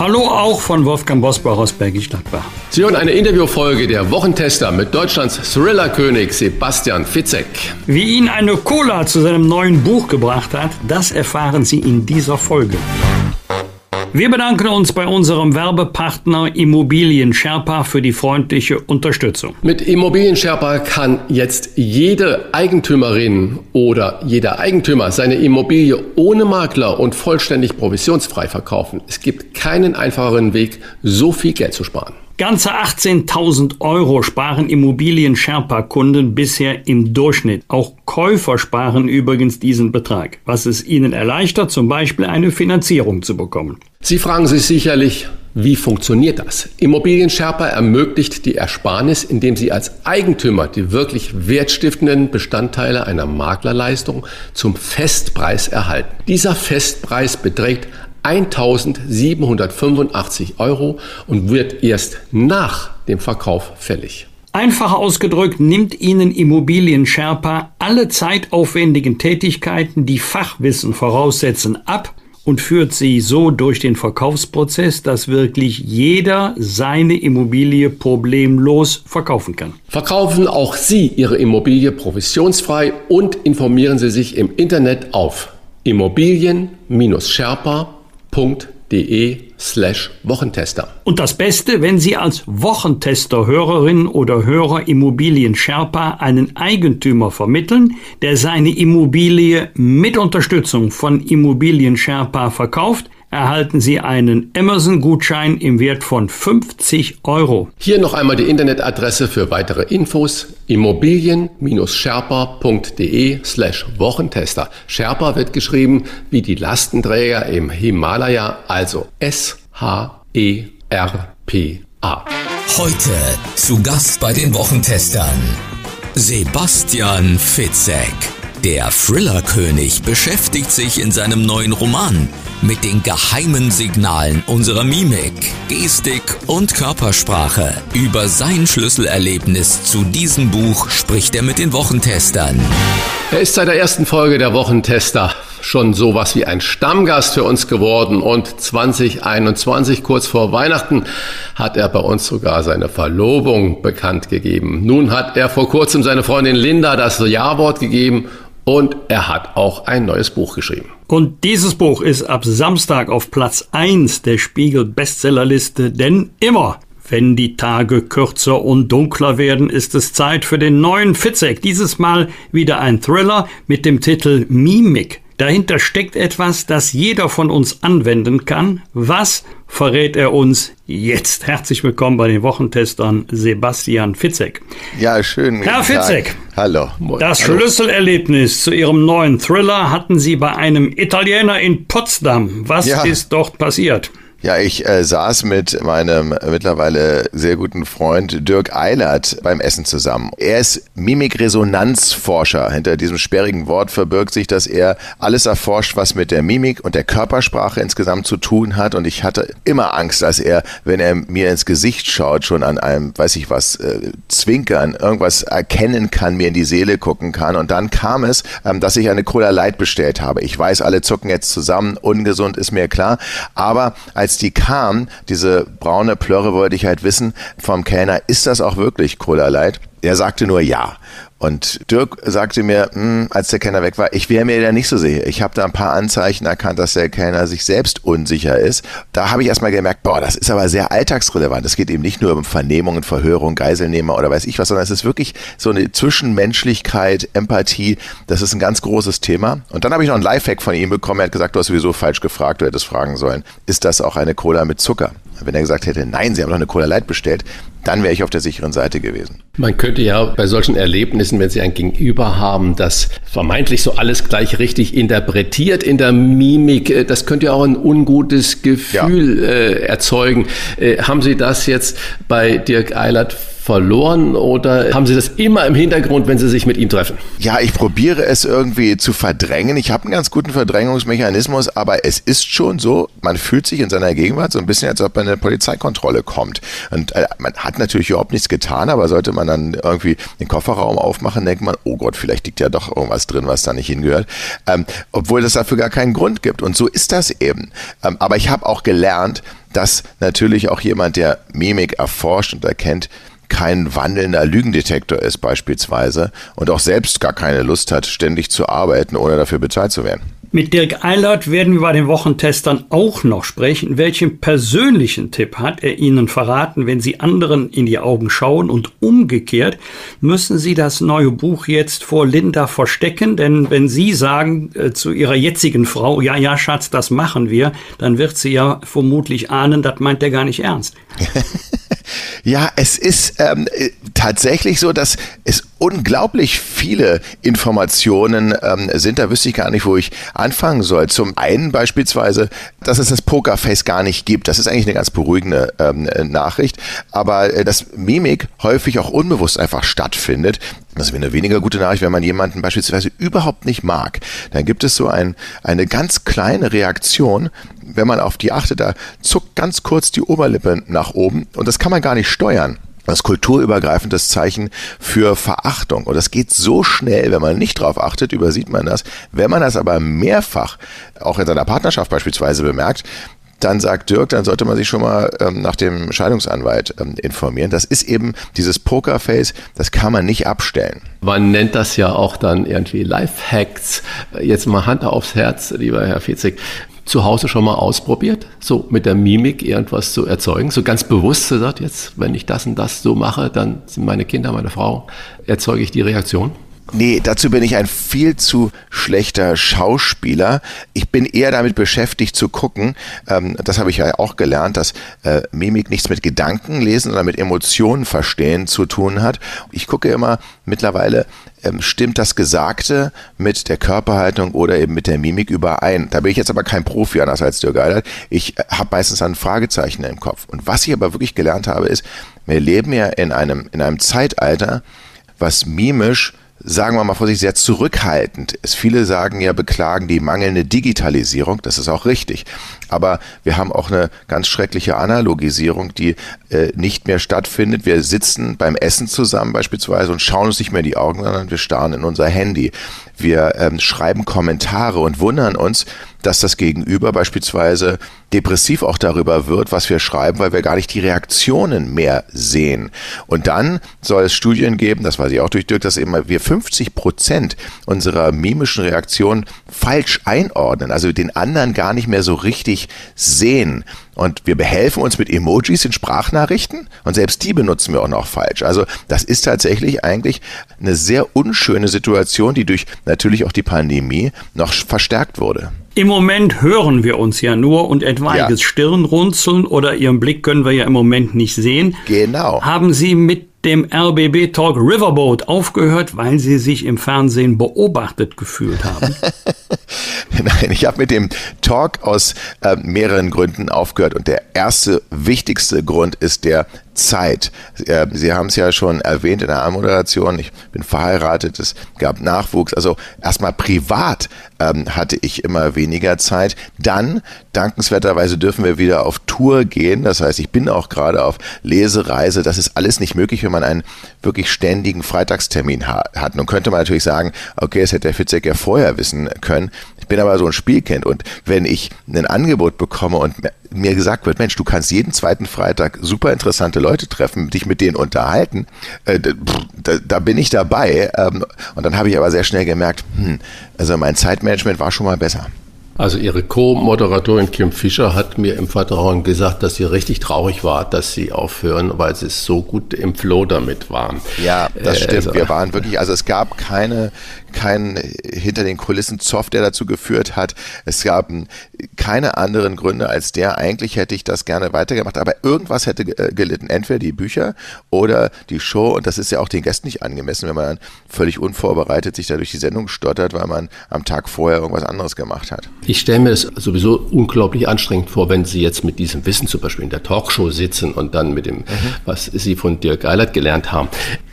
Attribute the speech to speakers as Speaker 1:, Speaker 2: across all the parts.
Speaker 1: Hallo auch von Wolfgang Bosbach aus Bergisch Gladbach.
Speaker 2: Sie hören eine Interviewfolge der Wochentester mit Deutschlands Thriller-König Sebastian Fitzek.
Speaker 1: Wie ihn eine Cola zu seinem neuen Buch gebracht hat, das erfahren Sie in dieser Folge. Wir bedanken uns bei unserem Werbepartner Immobilien Sherpa für die freundliche Unterstützung.
Speaker 2: Mit Immobilien Sherpa kann jetzt jede Eigentümerin oder jeder Eigentümer seine Immobilie ohne Makler und vollständig provisionsfrei verkaufen. Es gibt keinen einfacheren Weg, so viel Geld zu sparen.
Speaker 1: Ganze 18.000 Euro sparen Immobilien-Sherpa-Kunden bisher im Durchschnitt. Auch Käufer sparen übrigens diesen Betrag, was es ihnen erleichtert, zum Beispiel eine Finanzierung zu bekommen.
Speaker 2: Sie fragen sich sicherlich, wie funktioniert das? Immobilien Sherpa ermöglicht die Ersparnis, indem Sie als Eigentümer die wirklich wertstiftenden Bestandteile einer Maklerleistung zum Festpreis erhalten. Dieser Festpreis beträgt 1785 Euro und wird erst nach dem Verkauf fällig.
Speaker 1: Einfach ausgedrückt nimmt Ihnen Immobilien Sherpa alle zeitaufwendigen Tätigkeiten, die Fachwissen voraussetzen, ab und führt sie so durch den Verkaufsprozess, dass wirklich jeder seine Immobilie problemlos verkaufen kann.
Speaker 2: Verkaufen auch Sie Ihre Immobilie provisionsfrei und informieren Sie sich im Internet auf immobilien-sherpa.com www.de slash Wochentester.
Speaker 1: Und das Beste, wenn Sie als Wochentester Hörerin oder Hörer Immobilien Sherpa einen Eigentümer vermitteln, der seine Immobilie mit Unterstützung von Immobilien Sherpa verkauft, erhalten Sie einen Amazon-Gutschein im Wert von 50 Euro.
Speaker 2: Hier noch einmal die Internetadresse für weitere Infos immobilien-sherpa.de slash Wochentester. Sherpa wird geschrieben wie die Lastenträger im Himalaya, also S-H-E-R-P-A.
Speaker 3: Heute zu Gast bei den Wochentestern Sebastian Fitzek. Der Thriller-König beschäftigt sich in seinem neuen Roman mit den geheimen Signalen unserer Mimik, Gestik und Körpersprache. Über sein Schlüsselerlebnis zu diesem Buch spricht er mit den Wochentestern.
Speaker 2: Er ist seit der ersten Folge der Wochentester schon sowas wie ein Stammgast für uns geworden und 2021 kurz vor Weihnachten hat er bei uns sogar seine Verlobung bekannt gegeben. Nun hat er vor kurzem seine Freundin Linda das Ja-Wort gegeben und er hat auch ein neues Buch geschrieben.
Speaker 1: Und dieses Buch ist ab Samstag auf Platz 1 der Spiegel Bestsellerliste, denn immer wenn die Tage kürzer und dunkler werden, ist es Zeit für den neuen Fitzek. Dieses Mal wieder ein Thriller mit dem Titel Mimik. Dahinter steckt etwas, das jeder von uns anwenden kann. Was verrät er uns jetzt? Herzlich willkommen bei den Wochentestern Sebastian Fitzek.
Speaker 4: Ja, schön.
Speaker 1: Herr Fitzek.
Speaker 4: Hallo.
Speaker 1: Das
Speaker 4: Hallo.
Speaker 1: Schlüsselerlebnis zu Ihrem neuen Thriller hatten Sie bei einem Italiener in Potsdam. Was
Speaker 4: Ja.
Speaker 1: ist dort passiert?
Speaker 4: Ja, ich äh, saß mit meinem mittlerweile sehr guten Freund Dirk Eilert beim Essen zusammen. Er ist Mimikresonanzforscher. Hinter diesem sperrigen Wort verbirgt sich, dass er alles erforscht, was mit der Mimik und der Körpersprache insgesamt zu tun hat. Und ich hatte immer Angst, dass er, wenn er mir ins Gesicht schaut, schon an einem, weiß ich was, äh, Zwinkern, irgendwas erkennen kann, mir in die Seele gucken kann. Und dann kam es, ähm, dass ich eine Cola Light bestellt habe. Ich weiß, alle zucken jetzt zusammen. Ungesund ist mir klar. Aber als die kam, diese braune Plörre, wollte ich halt wissen vom Kellner, ist das auch wirklich Cola Light? Er sagte nur ja. Und Dirk sagte mir, hm, als der Kellner weg war, ich wäre mir da nicht so sicher. Ich habe da ein paar Anzeichen erkannt, dass der Kellner sich selbst unsicher ist. Da habe ich erstmal gemerkt, boah, das ist aber sehr alltagsrelevant. Es geht eben nicht nur um Vernehmungen, Verhörung, Geiselnehmer oder weiß ich was, sondern es ist wirklich so eine Zwischenmenschlichkeit, Empathie. Das ist ein ganz großes Thema. Und dann habe ich noch einen Lifehack von ihm bekommen. Er hat gesagt, du hast sowieso falsch gefragt, du hättest fragen sollen. Ist das auch eine Cola mit Zucker? Wenn er gesagt hätte, nein, Sie haben doch eine Cola Light bestellt, dann wäre ich auf der sicheren Seite gewesen.
Speaker 2: Man könnte ja bei solchen Erlebnissen, wenn Sie ein Gegenüber haben, das vermeintlich so alles gleich richtig interpretiert in der Mimik, äh, das könnte ja auch ein ungutes Gefühl ja. äh, erzeugen. Äh, haben Sie das jetzt bei Dirk Eilert verloren oder haben Sie das immer im Hintergrund, wenn Sie sich mit ihm treffen?
Speaker 4: Ja, ich probiere es irgendwie zu verdrängen. Ich habe einen ganz guten Verdrängungsmechanismus, aber es ist schon so, man fühlt sich in seiner Gegenwart so ein bisschen, als ob man in eine Polizeikontrolle kommt. Und äh, man hat natürlich überhaupt nichts getan, aber sollte man dann irgendwie den Kofferraum aufmachen, denkt man, oh Gott, vielleicht liegt ja doch irgendwas drin, was da nicht hingehört. Ähm, obwohl es dafür gar keinen Grund gibt. Und so ist das eben. Ähm, aber ich habe auch gelernt, dass natürlich auch jemand, der Mimik erforscht und erkennt, kein wandelnder Lügendetektor ist beispielsweise und auch selbst gar keine Lust hat, ständig zu arbeiten, ohne dafür bezahlt zu werden.
Speaker 1: Mit Dirk Eilert werden wir bei den Wochentestern auch noch sprechen. Welchen persönlichen Tipp hat er Ihnen verraten, wenn Sie anderen in die Augen schauen und umgekehrt müssen Sie das neue Buch jetzt vor Linda verstecken? Denn wenn Sie sagen äh, zu Ihrer jetzigen Frau, ja, ja, Schatz, das machen wir, dann wird sie ja vermutlich ahnen, das meint er gar nicht ernst.
Speaker 4: Ja, es ist ähm, äh, tatsächlich so, dass es unglaublich viele Informationen ähm, sind. Da wüsste ich gar nicht, wo ich anfangen soll. Zum einen beispielsweise, dass es das Pokerface gar nicht gibt. Das ist eigentlich eine ganz beruhigende ähm, Nachricht. Aber äh, dass Mimik häufig auch unbewusst einfach stattfindet. Das wäre eine weniger gute Nachricht, wenn man jemanden beispielsweise überhaupt nicht mag. Dann gibt es so ein, eine ganz kleine Reaktion, wenn man auf die achtet, da zuckt ganz kurz die Oberlippe nach oben und das kann man gar nicht steuern. Das kulturübergreifendes Zeichen für Verachtung. Und das geht so schnell, wenn man nicht drauf achtet, übersieht man das. Wenn man das aber mehrfach, auch in seiner Partnerschaft beispielsweise bemerkt, dann sagt Dirk, dann sollte man sich schon mal ähm, nach dem Scheidungsanwalt ähm, informieren. Das ist eben dieses Pokerface, das kann man nicht abstellen.
Speaker 2: Man nennt das ja auch dann irgendwie Lifehacks. Jetzt mal Hand aufs Herz, lieber Herr Fitzig zu Hause schon mal ausprobiert, so mit der Mimik irgendwas zu erzeugen, so ganz bewusst gesagt, jetzt, wenn ich das und das so mache, dann sind meine Kinder, meine Frau, erzeuge ich die Reaktion?
Speaker 4: Nee, dazu bin ich ein viel zu schlechter Schauspieler. Ich bin eher damit beschäftigt zu gucken, ähm, das habe ich ja auch gelernt, dass äh, Mimik nichts mit Gedanken lesen, sondern mit Emotionen verstehen zu tun hat. Ich gucke immer mittlerweile, ähm, stimmt das Gesagte mit der Körperhaltung oder eben mit der Mimik überein. Da bin ich jetzt aber kein Profi, anders als Dirk Eilert. Ich äh, habe meistens ein Fragezeichen im Kopf. Und was ich aber wirklich gelernt habe, ist, wir leben ja in einem, in einem Zeitalter, was mimisch sagen wir mal vor sich sehr zurückhaltend ist. Viele sagen ja, beklagen die mangelnde Digitalisierung. Das ist auch richtig. Aber wir haben auch eine ganz schreckliche Analogisierung, die äh, nicht mehr stattfindet. Wir sitzen beim Essen zusammen beispielsweise und schauen uns nicht mehr in die Augen, sondern wir starren in unser Handy. Wir ähm, schreiben Kommentare und wundern uns, dass das Gegenüber beispielsweise depressiv auch darüber wird, was wir schreiben, weil wir gar nicht die Reaktionen mehr sehen. Und dann soll es Studien geben, das weiß ich auch durch Dirk, dass eben wir 50 Prozent unserer mimischen Reaktionen falsch einordnen, also den anderen gar nicht mehr so richtig sehen. Und wir behelfen uns mit Emojis in Sprachnachrichten und selbst die benutzen wir auch noch falsch. Also das ist tatsächlich eigentlich eine sehr unschöne Situation, die durch natürlich auch die Pandemie noch verstärkt wurde.
Speaker 1: Im Moment hören wir uns ja nur und etwaiges ja. Stirnrunzeln oder Ihren Blick können wir ja im Moment nicht sehen.
Speaker 4: Genau.
Speaker 1: Haben Sie mit dem RBB Talk Riverboat aufgehört, weil Sie sich im Fernsehen beobachtet gefühlt haben?
Speaker 4: Nein, ich habe mit dem Talk aus äh, mehreren Gründen aufgehört und der erste wichtigste Grund ist der Zeit. Äh, Sie haben es ja schon erwähnt in der Anmoderation, ich bin verheiratet, es gab Nachwuchs. Also erstmal privat ähm, hatte ich immer weniger Zeit. Dann, dankenswerterweise, dürfen wir wieder auf Tour gehen. Das heißt, ich bin auch gerade auf Lesereise. Das ist alles nicht möglich, wenn man einen wirklich ständigen Freitagstermin ha hat. Nun könnte man natürlich sagen, okay, das hätte der Fitzek ja vorher wissen können. Ich bin aber so ein Spielkind und wenn ich ein Angebot bekomme und mir gesagt wird, Mensch, du kannst jeden zweiten Freitag super interessante Leute treffen, dich mit denen unterhalten, äh, da, da, bin ich dabei. Ähm, und dann habe ich aber sehr schnell gemerkt, hm, also mein Zeitmanagement war schon mal besser.
Speaker 2: Also Ihre Co-Moderatorin Kim Fischer hat mir im Vertrauen gesagt, dass sie richtig traurig war, dass Sie aufhören, weil Sie so gut im Flow damit waren.
Speaker 4: Ja, das äh, stimmt. Also, Wir waren wirklich, also es gab keine, keinen hinter den Kulissen Zoff, der dazu geführt hat. Es gab keine anderen Gründe als der. Eigentlich hätte ich das gerne weitergemacht, aber irgendwas hätte äh, gelitten. Entweder die Bücher oder die Show. Und das ist ja auch den Gästen nicht angemessen, wenn man dann völlig unvorbereitet sich da durch die Sendung stottert, weil man am Tag vorher irgendwas anderes gemacht hat.
Speaker 2: Ich stelle mir das sowieso unglaublich anstrengend vor, wenn Sie jetzt mit diesem Wissen zum Beispiel in der Talkshow sitzen und dann mit dem, mhm. was Sie von Dirk Eilert gelernt haben.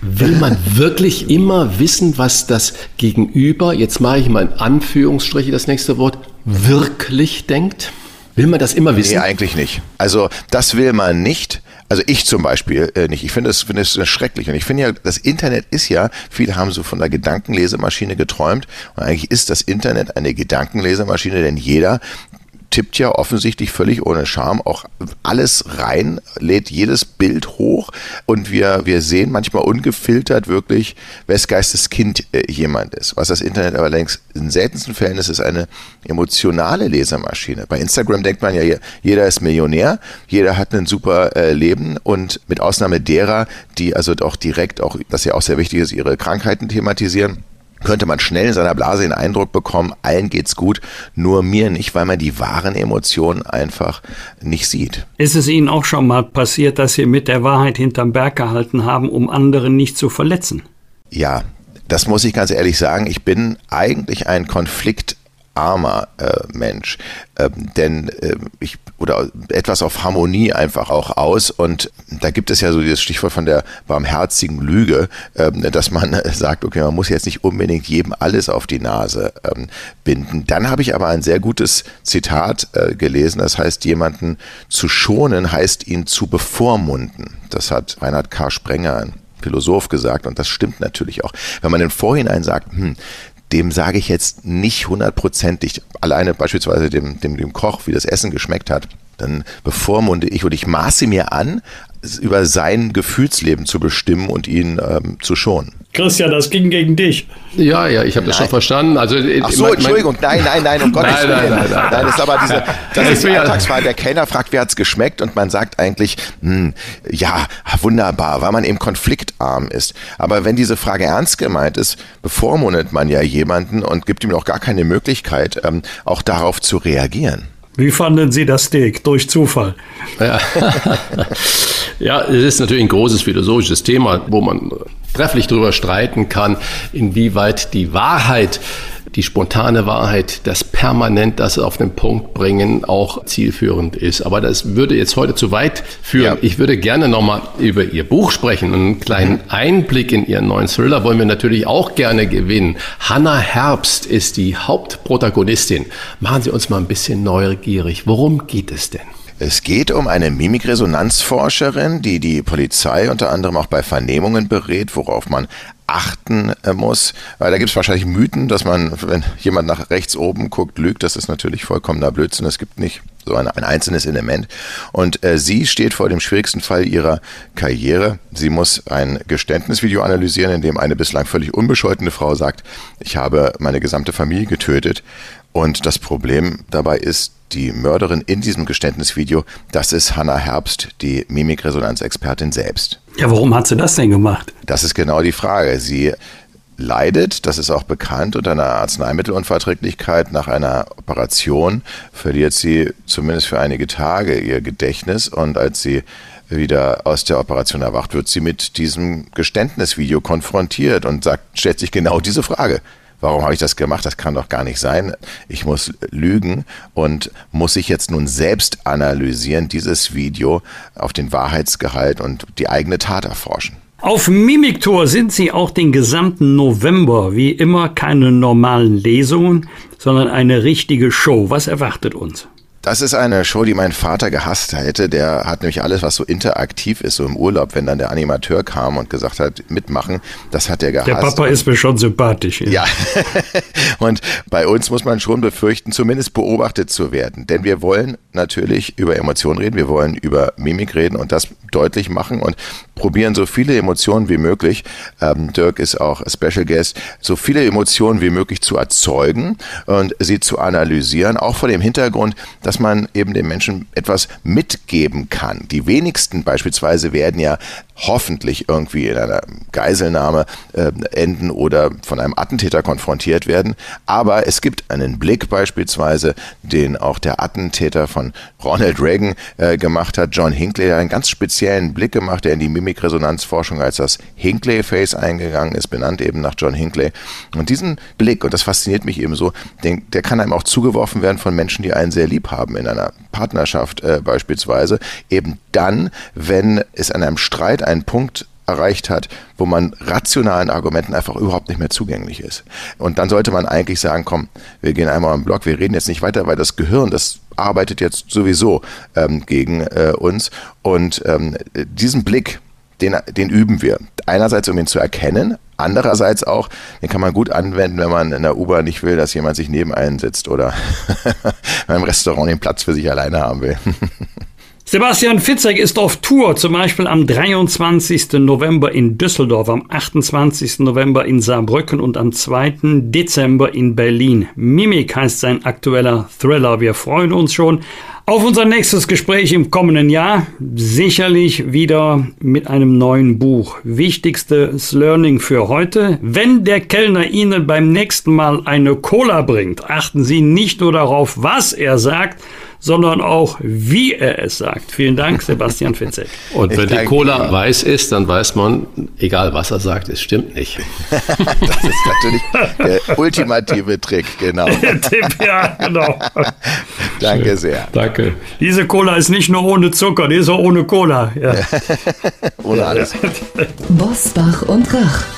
Speaker 2: Will man wirklich immer wissen, was das Gegenüber, jetzt mache ich mal in Anführungsstriche das nächste Wort, wirklich denkt? Will man das immer wissen?
Speaker 4: Nee, eigentlich nicht. Also das will man nicht. Also ich zum Beispiel äh, nicht. Ich finde es finde es schrecklich. Und ich finde ja, das Internet ist ja, viele haben so von der Gedankenlesemaschine geträumt. Und eigentlich ist das Internet eine Gedankenlesemaschine, denn jeder tippt ja offensichtlich völlig ohne Scham auch alles rein, lädt jedes Bild hoch und wir, wir sehen manchmal ungefiltert wirklich, wes Geistes Kind äh, jemand ist. Was das Internet aber längst in seltensten Fällen ist, ist eine emotionale Lesermaschine. Bei Instagram denkt man ja, jeder ist Millionär, jeder hat ein super äh, Leben und mit Ausnahme derer, die also auch direkt, auch, das ja auch sehr wichtig ist, ihre Krankheiten thematisieren, könnte man schnell in seiner Blase den Eindruck bekommen, allen geht's gut, nur mir nicht, weil man die wahren Emotionen einfach nicht sieht.
Speaker 1: Ist es Ihnen auch schon mal passiert, dass Sie mit der Wahrheit hinterm Berg gehalten haben, um andere nicht zu verletzen?
Speaker 4: Ja, das muss ich ganz ehrlich sagen. Ich bin eigentlich ein Konflikt armer äh, Mensch. Ähm, denn äh, ich oder etwas auf Harmonie einfach auch aus. Und da gibt es ja so dieses Stichwort von der barmherzigen Lüge, ähm, dass man sagt, okay, man muss jetzt nicht unbedingt jedem alles auf die Nase ähm, binden. Dann habe ich aber ein sehr gutes Zitat äh, gelesen, das heißt, jemanden zu schonen heißt ihn zu bevormunden. Das hat Reinhard K. Sprenger, ein Philosoph gesagt und das stimmt natürlich auch. Wenn man im Vorhinein sagt, hm, dem sage ich jetzt nicht hundertprozentig, alleine beispielsweise dem, dem, dem Koch, wie das Essen geschmeckt hat, dann bevormunde ich und ich maße mir an, über sein Gefühlsleben zu bestimmen und ihn ähm, zu schonen.
Speaker 1: Christian, das ging gegen dich.
Speaker 2: Ja, ja, ich habe das schon verstanden. Also,
Speaker 4: äh, Ach so, mein, Entschuldigung, nein, nein, nein, um Gottes Willen. Nein, nein, nein, nein. ist aber diese, das ist die Alltagswahl. Der Kellner fragt, wie hat's geschmeckt und man sagt eigentlich, hm, ja, wunderbar, weil man eben konfliktarm ist. Aber wenn diese Frage ernst gemeint ist, bevormundet man ja jemanden und gibt ihm auch gar keine Möglichkeit, ähm, auch darauf zu reagieren.
Speaker 1: Wie fanden Sie das Steak? Durch Zufall.
Speaker 2: Ja. ja, es ist natürlich ein großes philosophisches Thema, wo man trefflich darüber streiten kann, inwieweit die Wahrheit die spontane Wahrheit, das permanent das auf den Punkt bringen, auch zielführend ist. Aber das würde jetzt heute zu weit führen. Ja. Ich würde gerne nochmal über Ihr Buch sprechen. Einen kleinen Einblick in Ihren neuen Thriller wollen wir natürlich auch gerne gewinnen. Hannah Herbst ist die Hauptprotagonistin. Machen Sie uns mal ein bisschen neugierig. Worum geht es denn?
Speaker 4: Es geht um eine Mimikresonanzforscherin, die die Polizei unter anderem auch bei Vernehmungen berät, worauf man achten äh, muss. Weil da gibt es wahrscheinlich Mythen, dass man, wenn jemand nach rechts oben guckt, lügt. Das ist natürlich vollkommener Blödsinn. Es gibt nicht so ein, ein einzelnes Element. Und äh, sie steht vor dem schwierigsten Fall ihrer Karriere. Sie muss ein Geständnisvideo analysieren, in dem eine bislang völlig unbescholtene Frau sagt, ich habe meine gesamte Familie getötet. Und das Problem dabei ist, die Mörderin in diesem Geständnisvideo, das ist Hannah Herbst, die Mimikresonanzexpertin selbst.
Speaker 1: Ja, warum hat sie das denn gemacht?
Speaker 4: Das ist genau die Frage. Sie leidet, das ist auch bekannt, unter einer Arzneimittelunverträglichkeit. Nach einer Operation verliert sie zumindest für einige Tage ihr Gedächtnis und als sie wieder aus der Operation erwacht, wird sie mit diesem Geständnisvideo konfrontiert und sagt, stellt sich genau diese Frage warum habe ich das gemacht? Das kann doch gar nicht sein. Ich muss lügen und muss ich jetzt nun selbst analysieren, dieses Video auf den Wahrheitsgehalt und die eigene Tat erforschen.
Speaker 1: Auf Mimiktor sind Sie auch den gesamten November. Wie immer keine normalen Lesungen, sondern eine richtige Show. Was erwartet uns?
Speaker 4: Das ist eine Show, die mein Vater gehasst hätte. Der hat nämlich alles, was so interaktiv ist, so im Urlaub, wenn dann der Animateur kam und gesagt hat, mitmachen, das hat er gehasst.
Speaker 1: Der Papa ist mir schon sympathisch.
Speaker 4: Ja. ja. und bei uns muss man schon befürchten, zumindest beobachtet zu werden. Denn wir wollen natürlich über Emotionen reden, wir wollen über Mimik reden und das deutlich machen und probieren so viele Emotionen wie möglich. Ähm, Dirk ist auch Special Guest, so viele Emotionen wie möglich zu erzeugen und sie zu analysieren, auch vor dem Hintergrund, dass man eben den Menschen etwas mitgeben kann. Die wenigsten beispielsweise werden ja hoffentlich irgendwie in einer Geiselnahme äh, enden oder von einem Attentäter konfrontiert werden. Aber es gibt einen Blick beispielsweise, den auch der Attentäter von Ronald Reagan äh, gemacht hat, John Hinckley, der einen ganz speziellen Blick gemacht, der in die Mimikresonanzforschung als das Hinckley-Face eingegangen ist, benannt eben nach John Hinckley. Und diesen Blick, und das fasziniert mich eben so, den, der kann einem auch zugeworfen werden von Menschen, die einen sehr lieb haben in einer Partnerschaft äh, beispielsweise. Eben dann, wenn es an einem Streit einen Punkt erreicht hat, wo man rationalen Argumenten einfach überhaupt nicht mehr zugänglich ist. Und dann sollte man eigentlich sagen, komm, wir gehen einmal am Block, wir reden jetzt nicht weiter, weil das Gehirn, das arbeitet jetzt sowieso ähm, gegen äh, uns. Und ähm, diesen Blick, den, den üben wir. Einerseits, um ihn zu erkennen, andererseits auch, den kann man gut anwenden, wenn man in der U-Bahn nicht will, dass jemand sich neben einen sitzt oder beim Restaurant den Platz für sich alleine haben will.
Speaker 1: Sebastian Fitzek ist auf Tour, zum Beispiel am 23. November in Düsseldorf, am 28. November in Saarbrücken und am 2. Dezember in Berlin. Mimik heißt sein aktueller Thriller. Wir freuen uns schon auf unser nächstes Gespräch im kommenden Jahr. Sicherlich wieder mit einem neuen Buch. Wichtigstes Learning für heute. Wenn der Kellner Ihnen beim nächsten Mal eine Cola bringt, achten Sie nicht nur darauf, was er sagt, sondern auch, wie er es sagt. Vielen Dank, Sebastian Fitzek.
Speaker 2: Und wenn die Cola Ihnen. weiß ist, dann weiß man, egal was er sagt, es stimmt nicht.
Speaker 4: das ist natürlich der ultimative Trick, genau. Der Tipp, ja, genau. Danke sehr.
Speaker 1: Danke. Diese Cola ist nicht nur ohne Zucker, die ist auch ohne Cola. Ja.
Speaker 4: ohne alles.
Speaker 5: Bosbach und Rach.